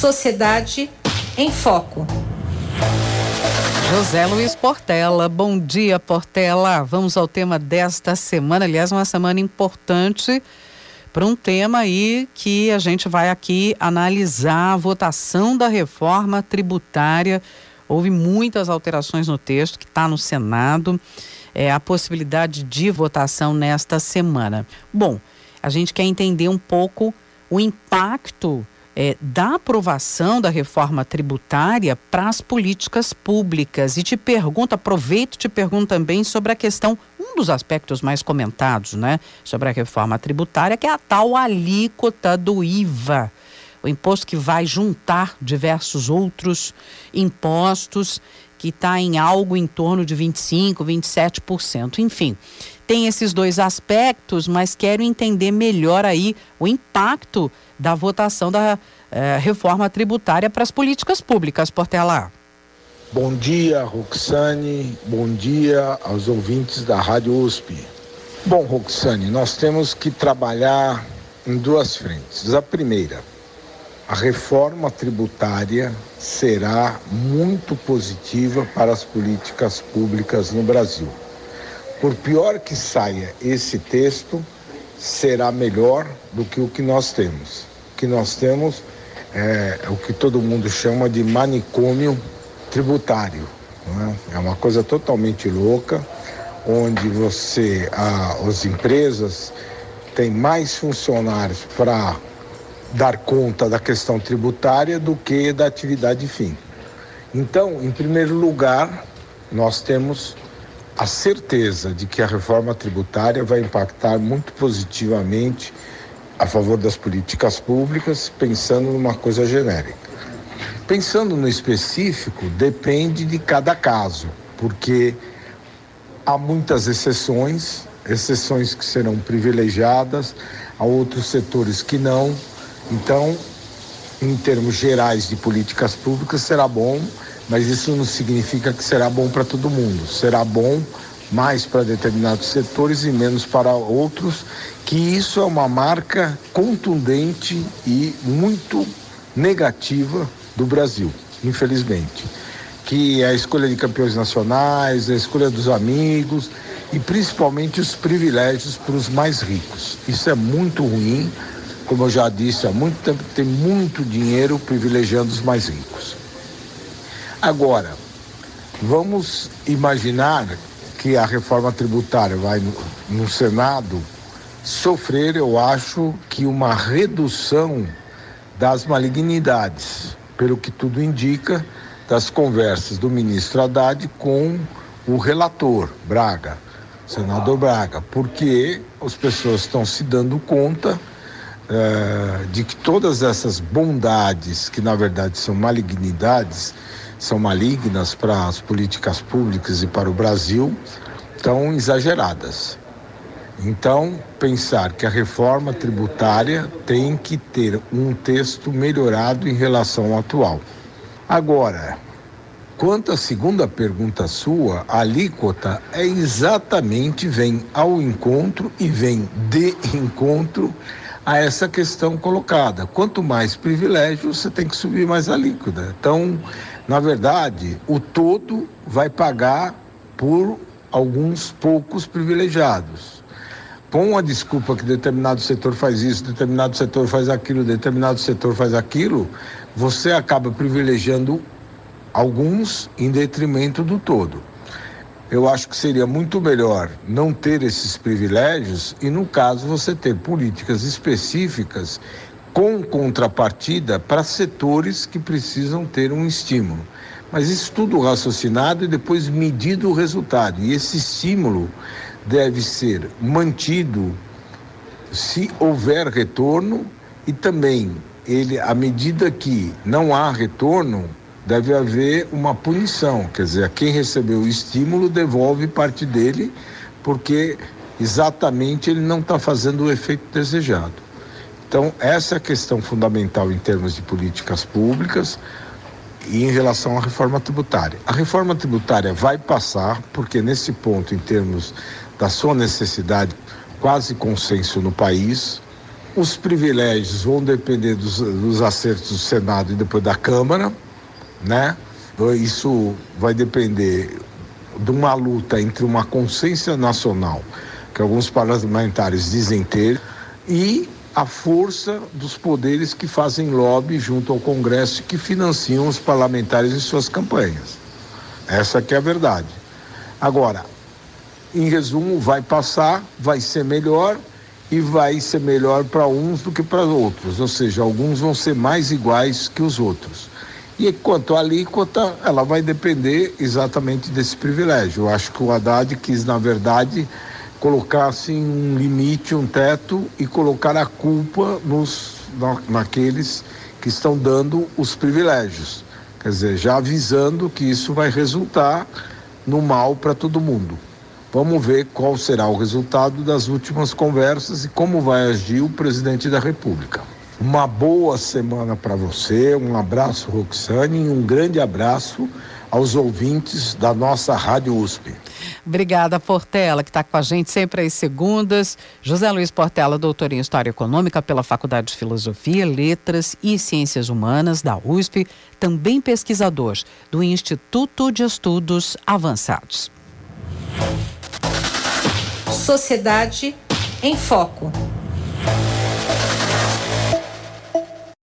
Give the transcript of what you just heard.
Sociedade em Foco. José Luiz Portela, bom dia Portela. Vamos ao tema desta semana, aliás, uma semana importante para um tema aí que a gente vai aqui analisar a votação da reforma tributária. Houve muitas alterações no texto que está no Senado, é, a possibilidade de votação nesta semana. Bom, a gente quer entender um pouco o impacto é, da aprovação da reforma tributária para as políticas públicas. E te pergunto, aproveito e te pergunto também sobre a questão, um dos aspectos mais comentados, né, sobre a reforma tributária, que é a tal alíquota do IVA. O imposto que vai juntar diversos outros impostos, que está em algo em torno de 25%, 27%. Enfim, tem esses dois aspectos, mas quero entender melhor aí o impacto da votação da eh, reforma tributária para as políticas públicas, Portela. Bom dia, Roxane. Bom dia aos ouvintes da Rádio USP. Bom, Roxane, nós temos que trabalhar em duas frentes. A primeira, a reforma tributária será muito positiva para as políticas públicas no Brasil. Por pior que saia esse texto, será melhor do que o que nós temos que nós temos é, o que todo mundo chama de manicômio tributário. É? é? uma coisa totalmente louca, onde você, as empresas têm mais funcionários para dar conta da questão tributária do que da atividade fim. Então, em primeiro lugar, nós temos a certeza de que a reforma tributária vai impactar muito positivamente a favor das políticas públicas, pensando numa coisa genérica. Pensando no específico, depende de cada caso, porque há muitas exceções, exceções que serão privilegiadas, há outros setores que não. Então, em termos gerais de políticas públicas, será bom, mas isso não significa que será bom para todo mundo. Será bom mais para determinados setores e menos para outros, que isso é uma marca contundente e muito negativa do Brasil, infelizmente. Que é a escolha de campeões nacionais, a escolha dos amigos e principalmente os privilégios para os mais ricos. Isso é muito ruim, como eu já disse há muito tempo, tem muito dinheiro privilegiando os mais ricos. Agora, vamos imaginar que a reforma tributária vai no, no Senado sofrer, eu acho, que uma redução das malignidades, pelo que tudo indica, das conversas do ministro Haddad com o relator Braga, senador Braga, porque as pessoas estão se dando conta uh, de que todas essas bondades, que na verdade são malignidades, são malignas para as políticas públicas e para o Brasil, tão exageradas. Então, pensar que a reforma tributária tem que ter um texto melhorado em relação ao atual. Agora, quanto à segunda pergunta sua, a alíquota é exatamente vem ao encontro e vem de encontro a essa questão colocada. Quanto mais privilégio, você tem que subir mais a alíquota. Então, na verdade, o todo vai pagar por alguns poucos privilegiados. Com a desculpa que determinado setor faz isso, determinado setor faz aquilo, determinado setor faz aquilo, você acaba privilegiando alguns em detrimento do todo. Eu acho que seria muito melhor não ter esses privilégios e, no caso, você ter políticas específicas com contrapartida para setores que precisam ter um estímulo. Mas isso tudo raciocinado e depois medido o resultado. E esse estímulo deve ser mantido se houver retorno e também ele à medida que não há retorno deve haver uma punição, quer dizer, quem recebeu o estímulo devolve parte dele porque exatamente ele não está fazendo o efeito desejado. Então, essa é a questão fundamental em termos de políticas públicas e em relação à reforma tributária. A reforma tributária vai passar, porque nesse ponto, em termos da sua necessidade, quase consenso no país, Os privilégios vão depender dos, dos acertos do Senado e depois da Câmara, né? Isso vai depender de uma luta entre uma consciência nacional, que alguns parlamentares dizem ter, e a força dos poderes que fazem lobby junto ao Congresso e que financiam os parlamentares em suas campanhas. Essa que é a verdade. Agora, em resumo, vai passar, vai ser melhor e vai ser melhor para uns do que para outros, ou seja, alguns vão ser mais iguais que os outros. E quanto à alíquota, ela vai depender exatamente desse privilégio. Eu acho que o Haddad quis, na verdade, colocar assim, um limite, um teto e colocar a culpa nos, na, naqueles que estão dando os privilégios. Quer dizer, já avisando que isso vai resultar no mal para todo mundo. Vamos ver qual será o resultado das últimas conversas e como vai agir o presidente da República. Uma boa semana para você, um abraço, Roxane, e um grande abraço aos ouvintes da nossa Rádio USP. Obrigada, Portela, que está com a gente sempre às segundas. José Luiz Portela, doutor em História Econômica pela Faculdade de Filosofia, Letras e Ciências Humanas da USP, também pesquisador do Instituto de Estudos Avançados. Sociedade em Foco.